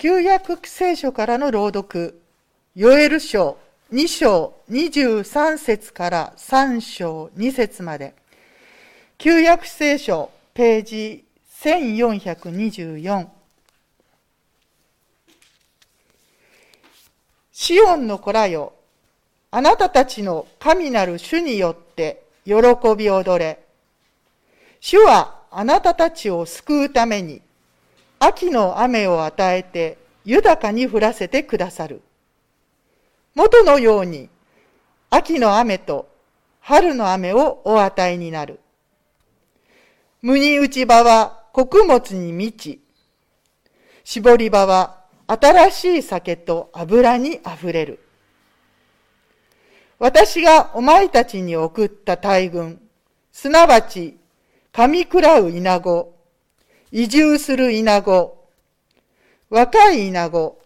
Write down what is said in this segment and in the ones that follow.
旧約聖書からの朗読、ヨエル書2章23節から3章2節まで、旧約聖書ページ1424シオンの子らよ、あなたたちの神なる主によって喜び踊れ。主はあなたたちを救うために、秋の雨を与えて豊かに降らせてくださる。元のように、秋の雨と春の雨をお与えになる。麦打ち場は穀物に満ち、絞り場は新しい酒と油にあふれる。私がお前たちに送った大軍、すなわち、噛み食らう稲子、移住する稲子、若い稲子、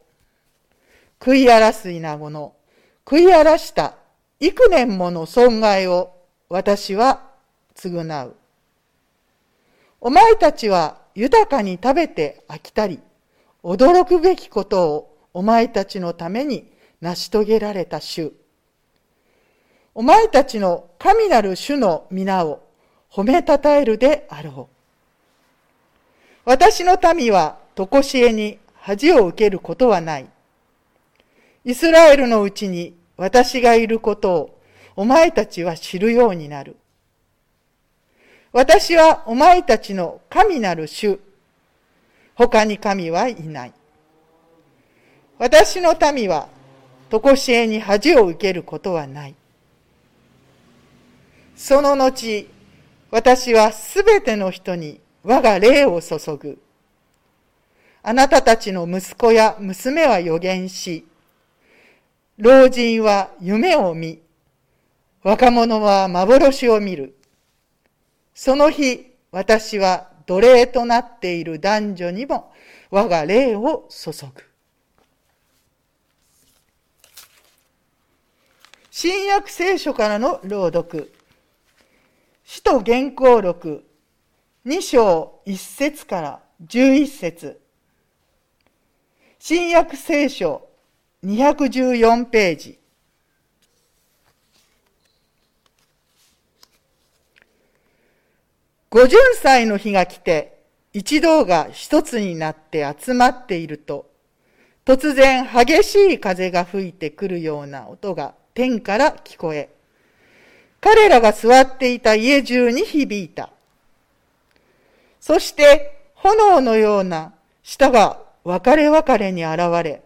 食い荒らす稲子の食い荒らした幾年もの損害を私は償う。お前たちは豊かに食べて飽きたり、驚くべきことをお前たちのために成し遂げられた主。お前たちの神なる主の皆を褒めたたえるであろう。私の民は常しえに恥を受けることはない。イスラエルのうちに私がいることをお前たちは知るようになる。私はお前たちの神なる主。他に神はいない。私の民は常しえに恥を受けることはない。その後、私はすべての人に我が霊を注ぐ。あなたたちの息子や娘は予言し、老人は夢を見、若者は幻を見る。その日、私は奴隷となっている男女にも我が霊を注ぐ。新約聖書からの朗読。使徒原稿録2章1節から11節新約聖書214ページ五巡祭の日が来て一同が一つになって集まっていると突然激しい風が吹いてくるような音が天から聞こえ彼らが座っていた家中に響いた。そして炎のような舌が分かれ分かれに現れ、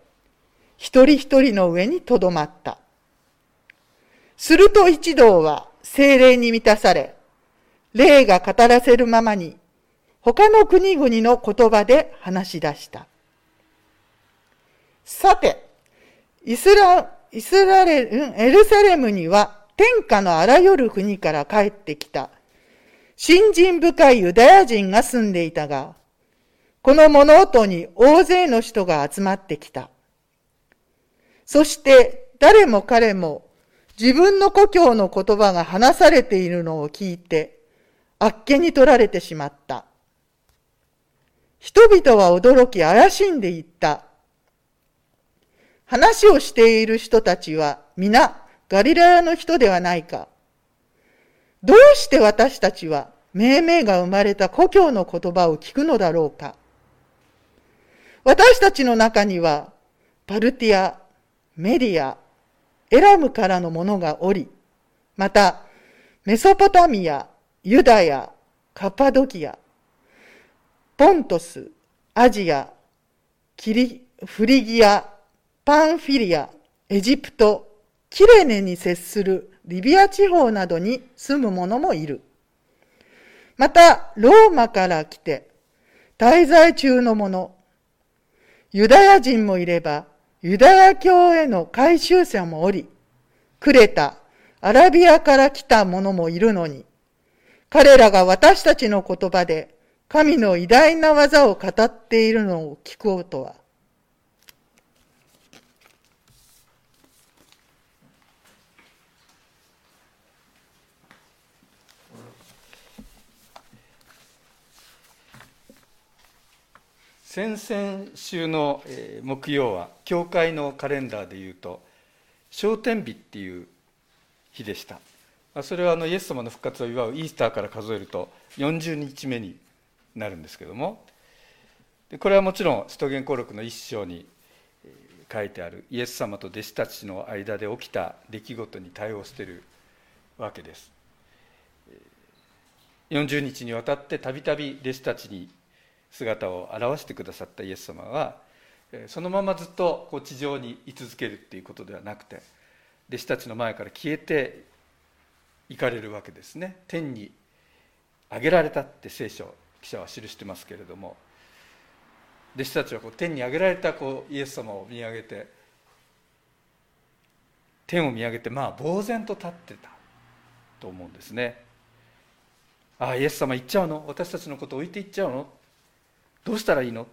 一人一人の上にとどまった。すると一同は精霊に満たされ、霊が語らせるままに、他の国々の言葉で話し出した。さて、イスラ、イスラレ、エルサレムには天下のあらゆる国から帰ってきた、信心深いユダヤ人が住んでいたが、この物音に大勢の人が集まってきた。そして誰も彼も自分の故郷の言葉が話されているのを聞いて、あっけに取られてしまった。人々は驚き怪しんでいった。話をしている人たちは皆ガリラヤの人ではないか。どうして私たちは命名が生まれた故郷の言葉を聞くのだろうか。私たちの中には、パルティア、メディア、エラムからの者がおり、また、メソポタミア、ユダヤ、カパドキア、ポントス、アジア、キリ、フリギア、パンフィリア、エジプト、キレネに接するリビア地方などに住む者もいる。また、ローマから来て、滞在中の者、ユダヤ人もいれば、ユダヤ教への改宗者もおり、クレタ、アラビアから来た者もいるのに、彼らが私たちの言葉で神の偉大な技を語っているのを聞こうとは、先々週の木曜は教会のカレンダーでいうと昇天日っていう日でした。それはあのイエス様の復活を祝うイースターから数えると40日目になるんですけども。これはもちろん使徒言行録の一章に書いてあるイエス様と弟子たちの間で起きた出来事に対応しているわけです。40日にわたってたびたび弟子たちに姿を現してくださったイエス様はそのままずっとこう地上に居続けるっていうことではなくて弟子たちの前から消えて行かれるわけですね。天に上げられたって聖書記者は記してますけれども弟子たちはこう天に上げられたこうイエス様を見上げて天を見上げてまあ呆然と立ってたと思うんですね。ああイエス様行っちゃうの？私たちのこと置いていっちゃうの？どうしたらいいの？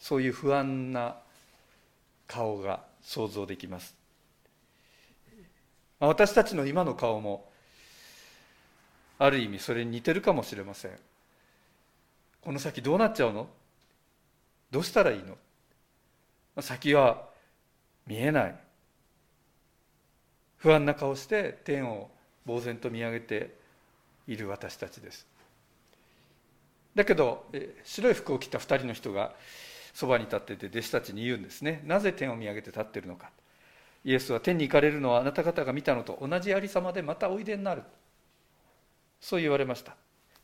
そういう不安な顔が想像できます。私たちの今の顔もある意味それに似てるかもしれません。この先どうなっちゃうの？どうしたらいいの？先は見えない。不安な顔して天を呆然と見上げている私たちです。だけど白い服を着た2人の人がそばに立ってて弟子たちに言うんですね。なぜ天を見上げて立っているのか。イエスは天に行かれるのはあなた方が見たのと同じありさまでまたおいでになる。そう言われました。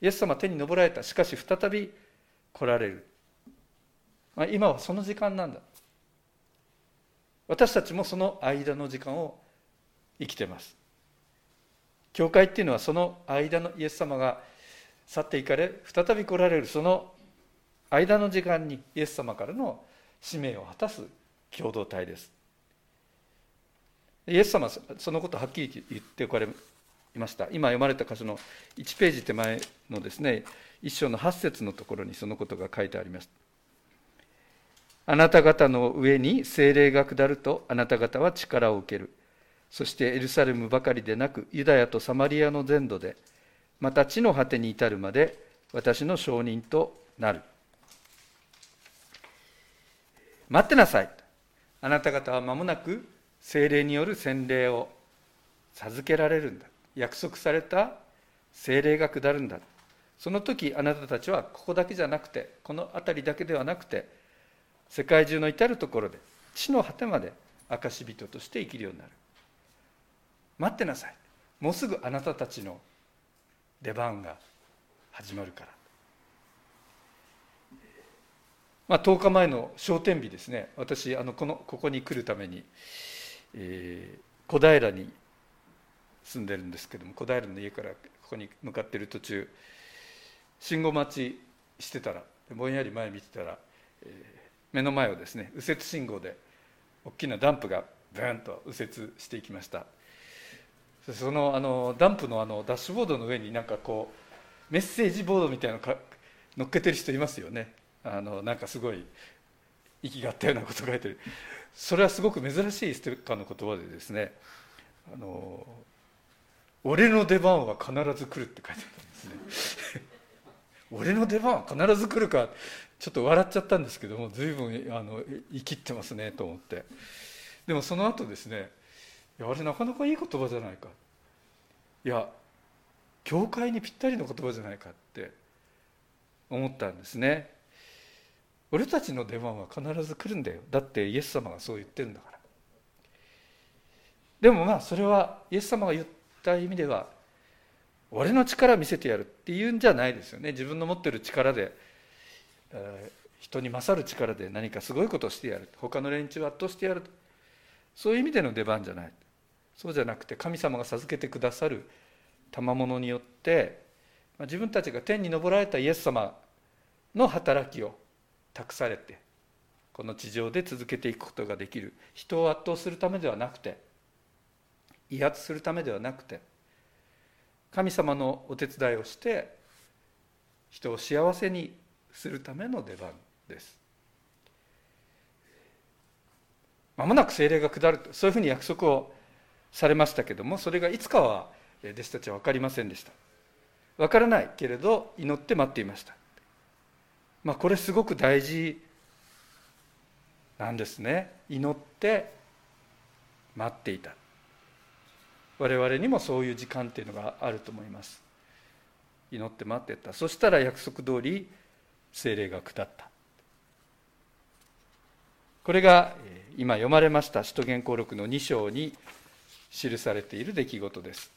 イエス様は天に昇られた。しかし再び来られる、まあ、今はその時間なんだ。私たちもその間の時間を生きてます。教会っていうのはその間のイエス様が去っていかれ再び来られるその間の時間にイエス様からの使命を果たす共同体です。イエス様はそのことはっきり言っておかれました。今読まれた箇所の1ページ手前のですね一章の8節のところにそのことが書いてあります。あなた方の上に精霊が下るとあなた方は力を受ける。そしてエルサレムばかりでなくユダヤとサマリアの全土でまた地の果てに至るまで私の証人となる。待ってなさい。あなた方は間もなく精霊による洗礼を授けられるんだ。約束された精霊が下るんだ。その時あなたたちはここだけじゃなくてこの辺りだけではなくて世界中の至る所で地の果てまで証人として生きるようになる。待ってなさい。もうすぐあなたたちの出番が始まるから。まあ、10日前の昇天日ですね。私あのこのここに来るためにえー、小平に住んでるんですけども小平の家からここに向かってる途中信号待ちしてたらぼんやり前見てたら、えー、目の前をですね右折信号で大きなダンプがブーンと右折していきました。そのあのダンプのあのダッシュボードの上になんかこうメッセージボードみたいなのか乗っけてる人いますよね。あのなんかすごい息があったようなこと書いてる。それはすごく珍しいステッカーの言葉でですねあの俺の出番は必ず来るって書いてあったんですね。俺の出番は必ず来るかちょっと笑っちゃったんですけども随分あの生きってますねと思ってでもその後ですねやあれなかなかいい言葉じゃないか。いや教会にぴったりの言葉じゃないかって思ったんですね。俺たちの出番は必ず来るんだよ。だってイエス様がそう言ってるんだから。でもまあそれはイエス様が言った意味では俺の力見せてやるっていうんじゃないですよね。自分の持ってる力で人に勝る力で何かすごいことをしてやる。他の連中を圧倒してやるそういう意味での出番じゃない。そうじゃなくて神様が授けてくださる賜物によって自分たちが天に昇られたイエス様の働きを託されてこの地上で続けていくことができる。人を圧倒するためではなくて威圧するためではなくて神様のお手伝いをして人を幸せにするための出番です。まもなく精霊が下るとそういうふうに約束をされましたけどもそれがいつかは弟子たちは分かりませんでした。分からないけれど祈って待っていました。まあ、これすごく大事なんですね。祈って待っていた。我々にもそういう時間っていうのがあると思います。祈って待ってた。そしたら約束通り精霊が下った。これが今読まれました使徒言行録の2章に記されている出来事です。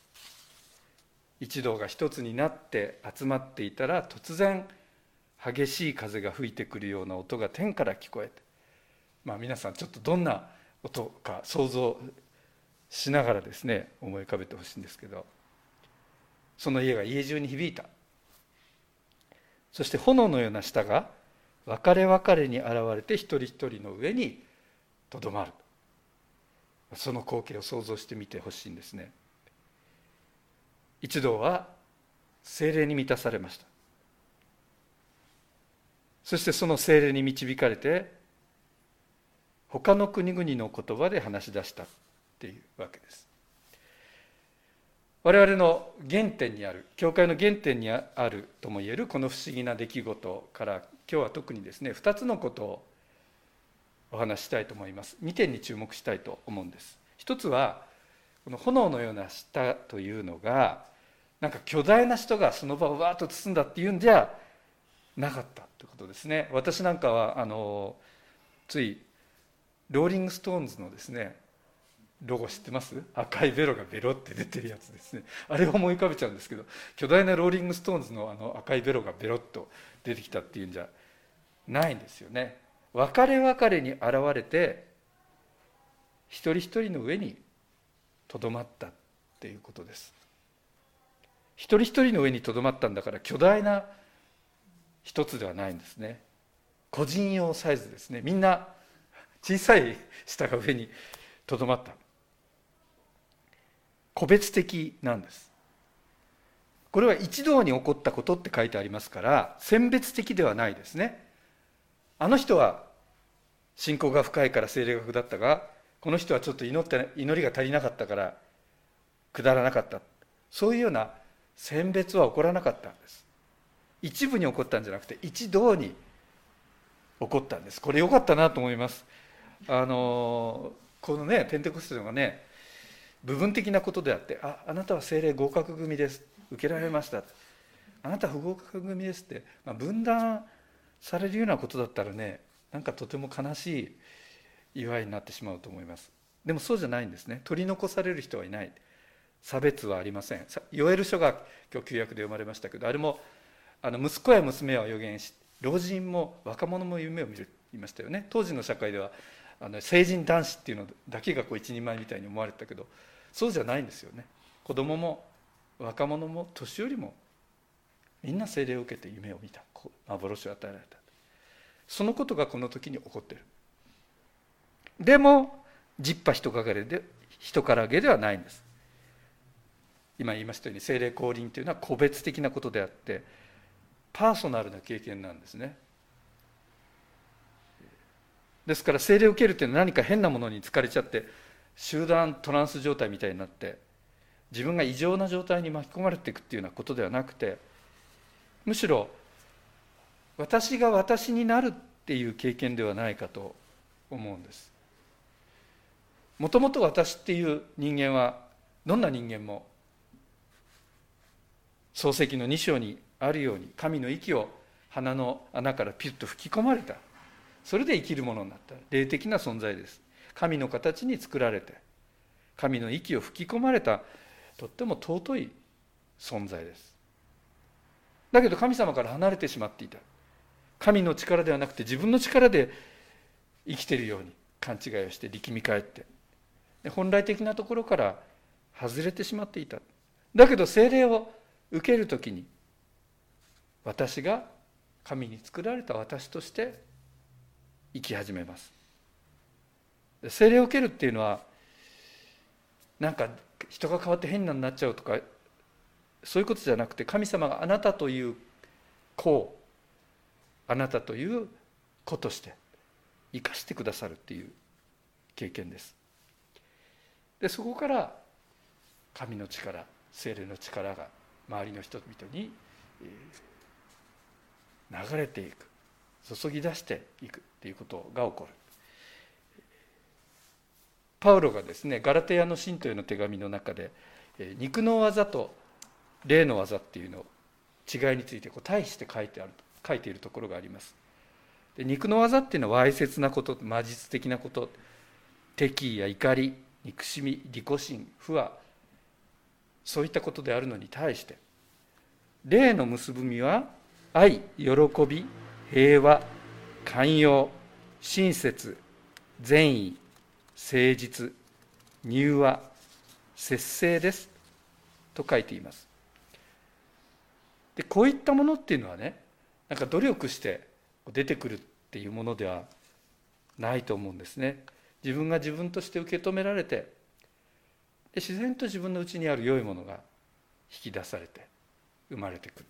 一同が一つになって集まっていたら突然激しい風が吹いてくるような音が天から聞こえてまあ皆さんちょっとどんな音か想像しながらですね思い浮かべてほしいんですけどその家が家中に響いた。そして炎のような舌が別れ別れに現れて一人一人の上にとどまる。その光景を想像してみてほしいんですね。一同は精霊に満たされました。そしてその精霊に導かれて他の国々の言葉で話し出したっていうわけです。我々の原点にある教会の原点にあるともいえるこの不思議な出来事から今日は特にですね2つのことをお話したいと思います。2点に注目したいと思うんです。一つはこの炎のような舌というのがなんか巨大な人がその場をわーっと包んだっていうんじゃなかったということですね。私なんかはあのついローリング・ストーンズのですねロゴ知ってます？赤いベロがベロって出てるやつですね。あれを思い浮かべちゃうんですけど巨大なローリング・ストーンズのあの赤いベロがベロっと出てきたっていうんじゃないんですよね。分かれ分かれに現れて一人一人の上にとどまったっていうことです。一人一人の上にとどまったんだから巨大な一つではないんですね。個人用サイズですね。みんな小さい下が上にとどまった。個別的なんです。これは一堂に起こったことって書いてありますから選別的ではないですね。あの人は信仰が深いから精霊が下ったがこの人はちょっと祈って祈りが足りなかったから下らなかった。そういうような選別は起こらなかったんです。一部に起こったんじゃなくて一堂に起こったんです。これ良かったなと思います。あのこのねペンテコステのがね部分的なことであってああなたは精霊合格組です。受けられました。あなた不合格組ですって、まあ、分断されるようなことだったらねなんかとても悲しい祝いになってしまうと思います。でもそうじゃないんですね。取り残される人はいない。差別はありません。ヨエル書が今日旧約で読まれましたけどあれもあの息子や娘は予言し老人も若者も夢を見るいましたよね。当時の社会ではあの成人男子っていうのだけがこう一人前みたいに思われたけどそうじゃないんですよね。子供も若者も年寄りもみんな精霊を受けて夢を見た。幻を与えられた。そのことがこの時に起こってる。でも十羽人かがれで人からげではないんです。今言いましたように精霊降臨というのは個別的なことであってパーソナルな経験なんですね。ですから精霊を受けるっていうのは何か変なものに疲れちゃって集団トランス状態みたいになって自分が異常な状態に巻き込まれていくっていうようなことではなくてむしろ私が私になるっていう経験ではないかと思うんです。もともと私っていう人間はどんな人間も漱石の2章にあるように神の息を鼻の穴からピュッと吹き込まれた。それで生きるものになった。霊的な存在です。神の形に作られて神の息を吹き込まれた。とっても尊い存在です。だけど神様から離れてしまっていた。神の力ではなくて自分の力で生きているように勘違いをして力み返って本来的なところから外れてしまっていた。だけど精霊を受ける時に私が神に作られた私として生き始めます。精霊を受けるっていうのはなんか人が変わって変になっちゃうとかそういうことじゃなくて神様があなたという子をあなたという子として生かしてくださるっていう経験です。でそこから神の力精霊の力が周りの人々に流れていく注ぎ出していくっていうことが起こる。パウロがですねガラテヤの信徒への手紙の中で肉の技と霊の技っていうの違いについてこう対して書いてある書いているところがあります。で肉の技っていうのはわいせつなこと魔術的なこと敵意や怒り憎しみ利己心不和そういったことであるのに対して霊の結ぶみは愛喜び平和寛容親切善意誠実柔和節制です。と書いています。でこういったものっていうのはねなんか努力して出てくるっていうものではないと思うんですね。自分が自分として受け止められてで自然と自分の内にある良いものが引き出されて生まれてくる。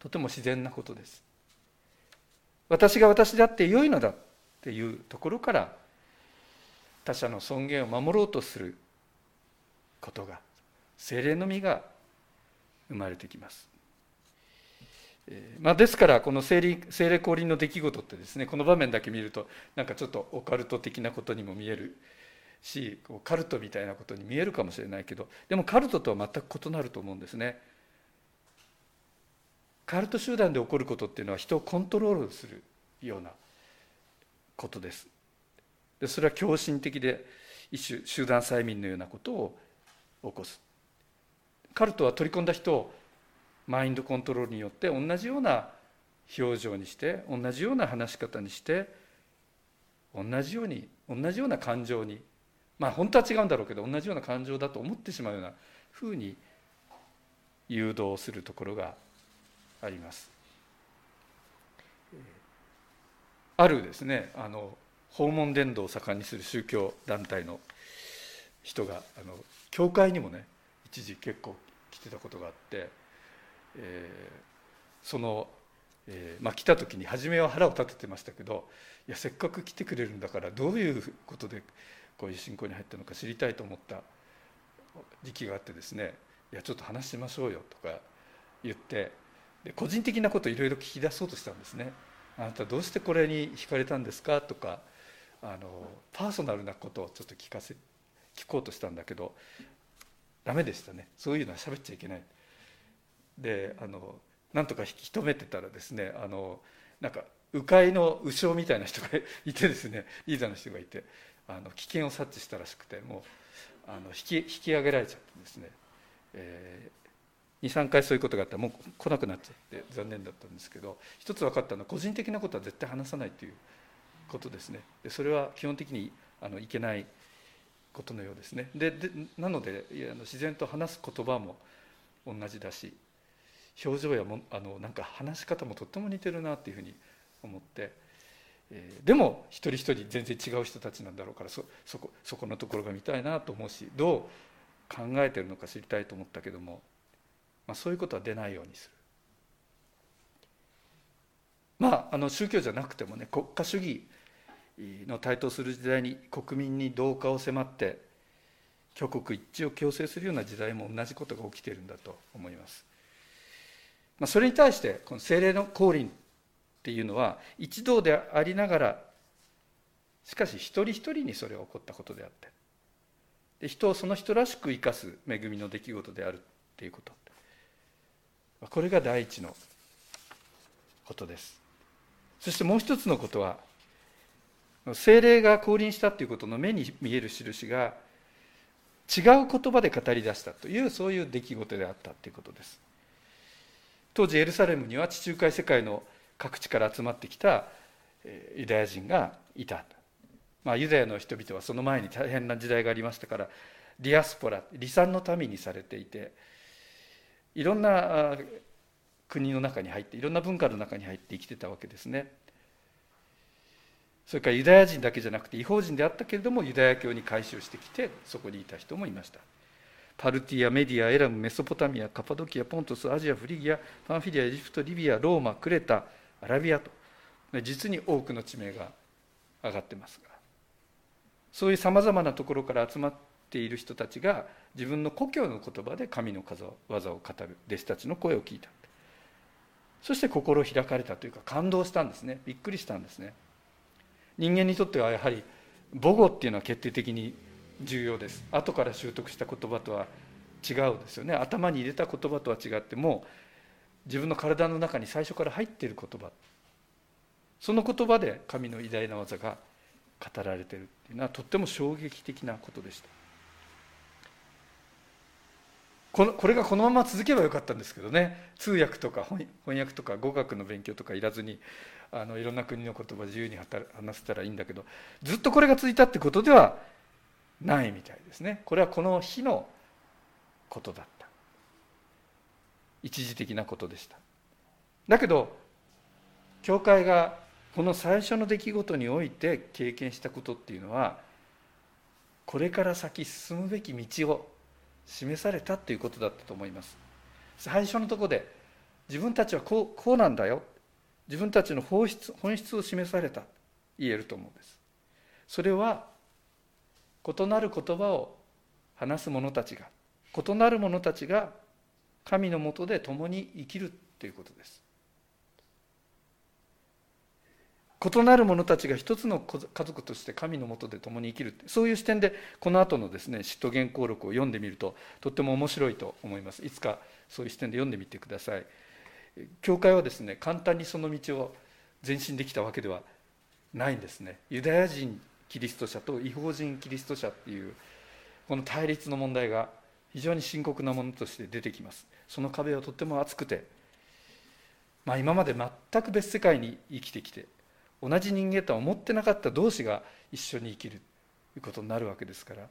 とても自然なことです。私が私であって良いのだっていうところから他者の尊厳を守ろうとすることが精霊の実が生まれてきます。まあ、ですからこの精霊精霊降臨の出来事ってですねこの場面だけ見るとなんかちょっとオカルト的なことにも見えるしカルトみたいなことに見えるかもしれないけどでもカルトとは全く異なると思うんですね。カルト集団で起こることっていうのは人をコントロールするようなことです。でそれは狂信的で一種集団催眠のようなことを起こす。カルトは取り込んだ人をマインドコントロールによって同じような表情にして同じような話し方にして同じように同じような感情にまあ本当は違うんだろうけど同じような感情だと思ってしまうようなふうに誘導するところがあります。あるですねあの訪問伝道を盛んにする宗教団体の人があの教会にもね一時結構来てたことがあって、えー、その、えーまあ、来た時に初めは腹を立ててましたけどいやせっかく来てくれるんだからどういうことでこういう信仰に入ったのか知りたいと思った時期があってですねいやちょっと話しましょうよとか言ってで個人的なことをいろいろ聞き出そうとしたんですね。あなたどうしてこれに惹かれたんですかとかあのパーソナルなことをちょっと聞かせ聞こうとしたんだけどダメでしたね。そういうのは喋っちゃいけない。であのなんとか引き止めてたらですねあのなんか迂回の右将みたいな人がいてですねリーダーの人がいてあの危険を察知したらしくてもうあの引き引き上げられちゃってですね、えー、23回そういうことがあったらもう来なくなっちゃって残念だったんですけど一つ分かったのは個人的なことは絶対話さないということですね。でそれは基本的にあのいけないことのようですねででなので自然と話す言葉も同じだし表情やもあのなんか話し方もとっても似てるなっていうふうに思って、えー、でも一人一人全然違う人たちなんだろうからそそこそこのところが見たいなと思うしどう考えてるのか知りたいと思ったけども、まあ、そういうことは出ないようにする。まあ、あの宗教じゃなくてもね国家主義の台頭する時代に国民に同化を迫って挙国一致を強制するような時代も同じことが起きているんだと思います。まあ、それに対してこの精霊の降臨っていうのは一同でありながらしかし一人一人にそれが起こったことであってで人をその人らしく生かす恵みの出来事であるっていうことこれが第一のことですそしてもう一つのことは精霊が降臨したということの目に見える印が違う言葉で語り出したというそういう出来事であったということです。当時エルサレムには地中海世界の各地から集まってきたユダヤ人がいた、まあ、ユダヤの人々はその前に大変な時代がありましたからディアスポラ離散の民にされていていろんな国の中に入っていろんな文化の中に入って生きてたわけですね。それからユダヤ人だけじゃなくて違法人であったけれどもユダヤ教に改宗してきてそこにいた人もいました。パルティアメディアエラムメソポタミアカパドキアポントスアジアフリギアパンフィリアエジプトリビアローマクレタアラビアと実に多くの地名が上がってますがそういうさまざまなところから集まっている人たちが自分の故郷の言葉で神の技を語る弟子たちの声を聞いた。そして心開かれたというか感動したんですね。びっくりしたんですね。人間にとってはやはり母語っていうのは決定的に重要です。後から習得した言葉とは違うですよね。頭に入れた言葉とは違っても自分の体の中に最初から入っている言葉。その言葉で神の偉大な技が語られているっていうのはとっても衝撃的なことでした。このこれがこのまま続けばよかったんですけどね。通訳とか翻訳とか語学の勉強とかいらずにあのいろんな国の言葉自由に話せたらいいんだけどずっとこれが続いたってことではないみたいですね。これはこの日のことだった。一時的なことでした。だけど教会がこの最初の出来事において経験したことっていうのはこれから先進むべき道を示されたということだったと思います。最初のとこで自分たちはこうこうなんだよ。自分たちの本質本質を示された。言えると思うんです。それは異なる言葉を話す者たちが異なる者たちが神のもとで共に生きるということです。異なる者たちが一つの家族として神のもとで共に生きるそういう視点でこの後のですね使徒原稿録を読んでみるととっても面白いと思います。いつかそういう視点で読んでみてください。教会はですね簡単にその道を前進できたわけではないんですね。ユダヤ人キリスト者と違法人キリスト者っていうこの対立の問題が非常に深刻なものとして出てきます。その壁はとっても厚くて、まあ、今まで全く別世界に生きてきて同じ人間とは思ってなかった同士が一緒に生きるということになるわけですから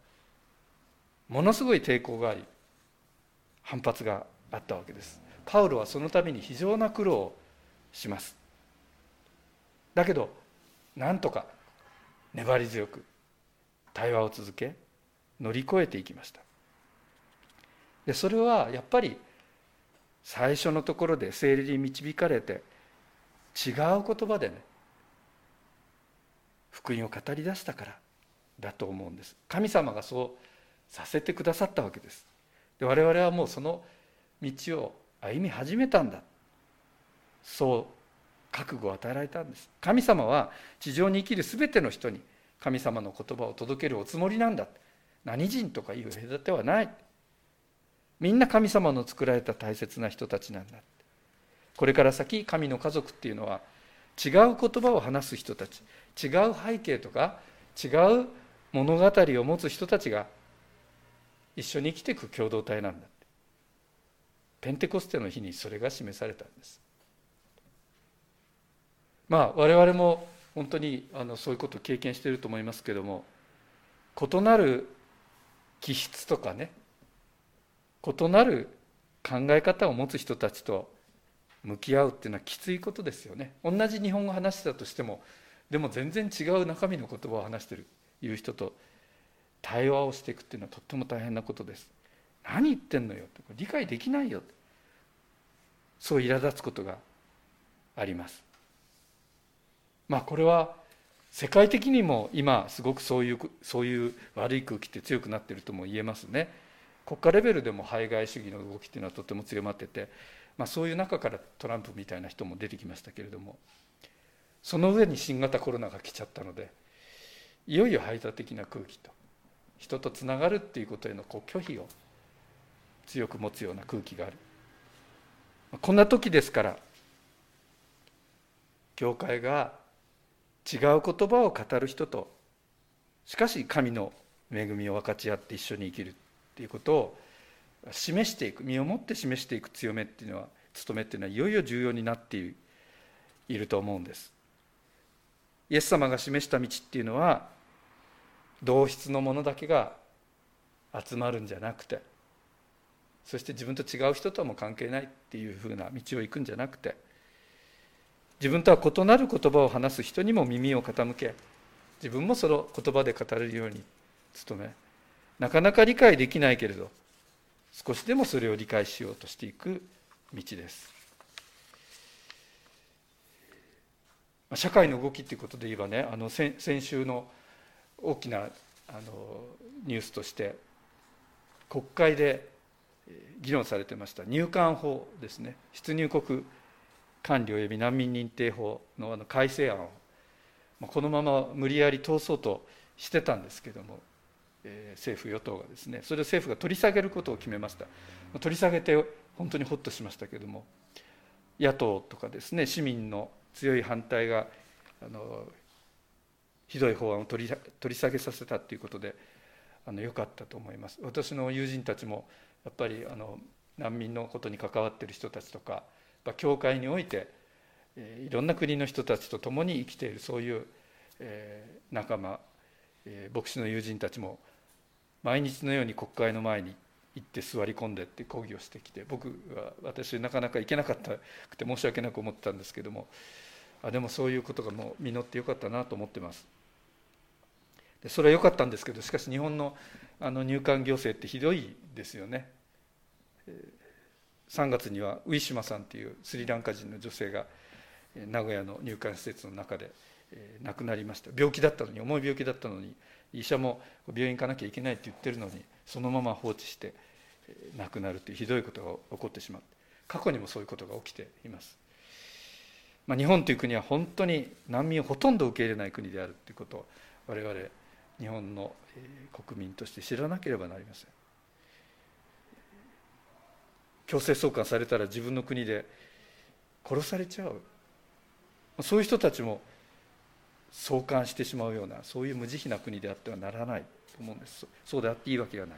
ものすごい抵抗があり反発があったわけです。パウロはそのために非常な苦労をします。だけどなんとか粘り強く対話を続け乗り越えていきました。でそれはやっぱり最初のところで精霊に導かれて違う言葉でね福音を語り出したからだと思うんです。神様がそうさせてくださったわけです。で我々はもうその道を歩み始めたんだ。そう覚悟を与えられたんです。神様は地上に生きる全ての人に神様の言葉を届けるおつもりなんだ。何人とかいう隔てはない。みんな神様の作られた大切な人たちなんだ。これから先神の家族っていうのは違う言葉を話す人たち。違う背景とか違う物語を持つ人たちが一緒に生きていく共同体なんだペンテコステの日にそれが示されたんです。まあ我々も本当にあのそういうことを経験していると思いますけども異なる気質とかね異なる考え方を持つ人たちと向き合うっていうのはきついことですよね。同じ日本語を話してたとしてもでも全然違う中身の言葉を話してるいう人と対話をしていくっていうのはとっても大変なことです。何言ってんのよ。って理解できないよそう苛立つことがあります。まあこれは世界的にも今すごくそういうそういう悪い空気って強くなってるとも言えますね。国家レベルでも排外主義の動きっていうのはとても強まってて、まあ、そういう中からトランプみたいな人も出てきましたけれどもその上に新型コロナが来ちゃったのでいよいよ排他的な空気と人とつながるっていうことへのこう拒否を強く持つような空気がある。こんな時ですから教会が違う言葉を語る人としかし神の恵みを分かち合って一緒に生きるっていうことを示していく身をもって示していく強めっていうのは務めっていうのはいよいよ重要になっていると思うんです。イエス様が示した道っていうのは同質のものだけが集まるんじゃなくてそして自分と違う人とはも関係ないっていうふうな道を行くんじゃなくて自分とは異なる言葉を話す人にも耳を傾け自分もその言葉で語れるように努めなかなか理解できないけれど少しでもそれを理解しようとしていく道です。社会の動きということで言えばねあの先週の大きなあのニュースとして国会で議論されてました。入管法ですね。出入国管理及び難民認定法のあの改正案をこのまま無理やり通そうとしてたんですけども、え、政府与党がですねそれを政府が取り下げることを決めました。取り下げて本当にほっとしましたけども野党とかですね市民の強い反対があのひどい法案を取り取り下げさせたということであの良かったと思います。私の友人たちもやっぱりあの難民のことに関わっている人たちとか教会においていろんな国の人たちと共に生きているそういうえ仲間え牧師の友人たちも毎日のように国会の前に行って座り込んでって抗議をしてきて僕は私なかなか行けなかったくて申し訳なく思ってたんですけどもあでもそういうことがもう実ってよかったなと思ってます。でそれは良かったんですけどしかし日本のあの入管行政ってひどいですよね。3月にはウィシュマさんというスリランカ人の女性が名古屋の入管施設の中で亡くなりました。病気だったのに重い病気だったのに医者も病院行かなきゃいけないって言ってるのにそのまま放置して亡くなるというひどいことが起こってしまう過去にもそういうことが起きています、まあ、日本という国は本当に難民をほとんど受け入れない国であるということを我々日本の国民として知らなければなりません。強制送還されたら自分の国で殺されちゃう。そういう人たちも送還してしまうようなそういう無慈悲な国であってはならないと思うんです。そうであっていいわけがない。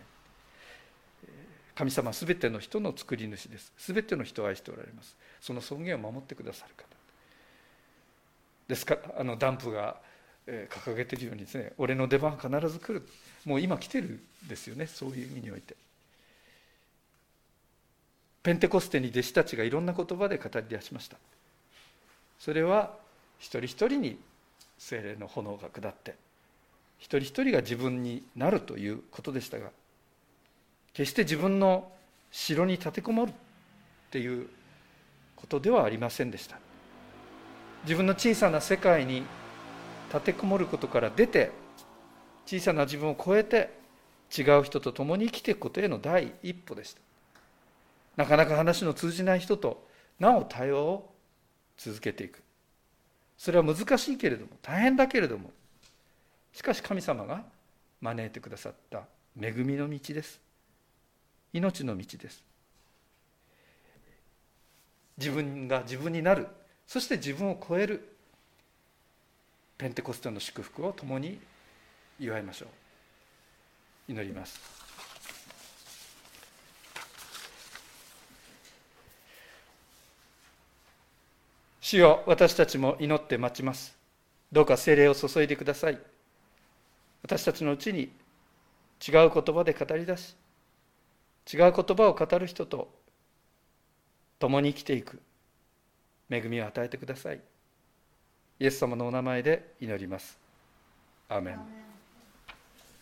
神様は全ての人の作り主です。全ての人を愛しておられます。その尊厳を守ってくださる方。ですからあのダンプが掲げているようにですね俺の出番必ず来る。もう今来てるんですよねそういう意味において。ペンテコステに弟子たちがいろんな言葉で語り出しました。それは一人一人に精霊の炎が下って一人一人が自分になるということでしたが決して自分の城に立てこもるっていうことではありませんでした。自分の小さな世界に立てこもることから出て小さな自分を超えて違う人と共に生きていくことへの第一歩でした。なかなか話の通じない人となお対話を続けていく。それは難しいけれども大変だけれどもしかし神様が招いてくださった恵みの道です。命の道です。自分が自分になる。そして自分を超える。ペンテコステの祝福を共に祝いましょう。祈ります。主よ私たちも祈って待ちます。どうか精霊を注いでください。私たちのうちに違う言葉で語り出し違う言葉を語る人と共に生きていく恵みを与えてください。イエス様のお名前で祈ります。アーメン。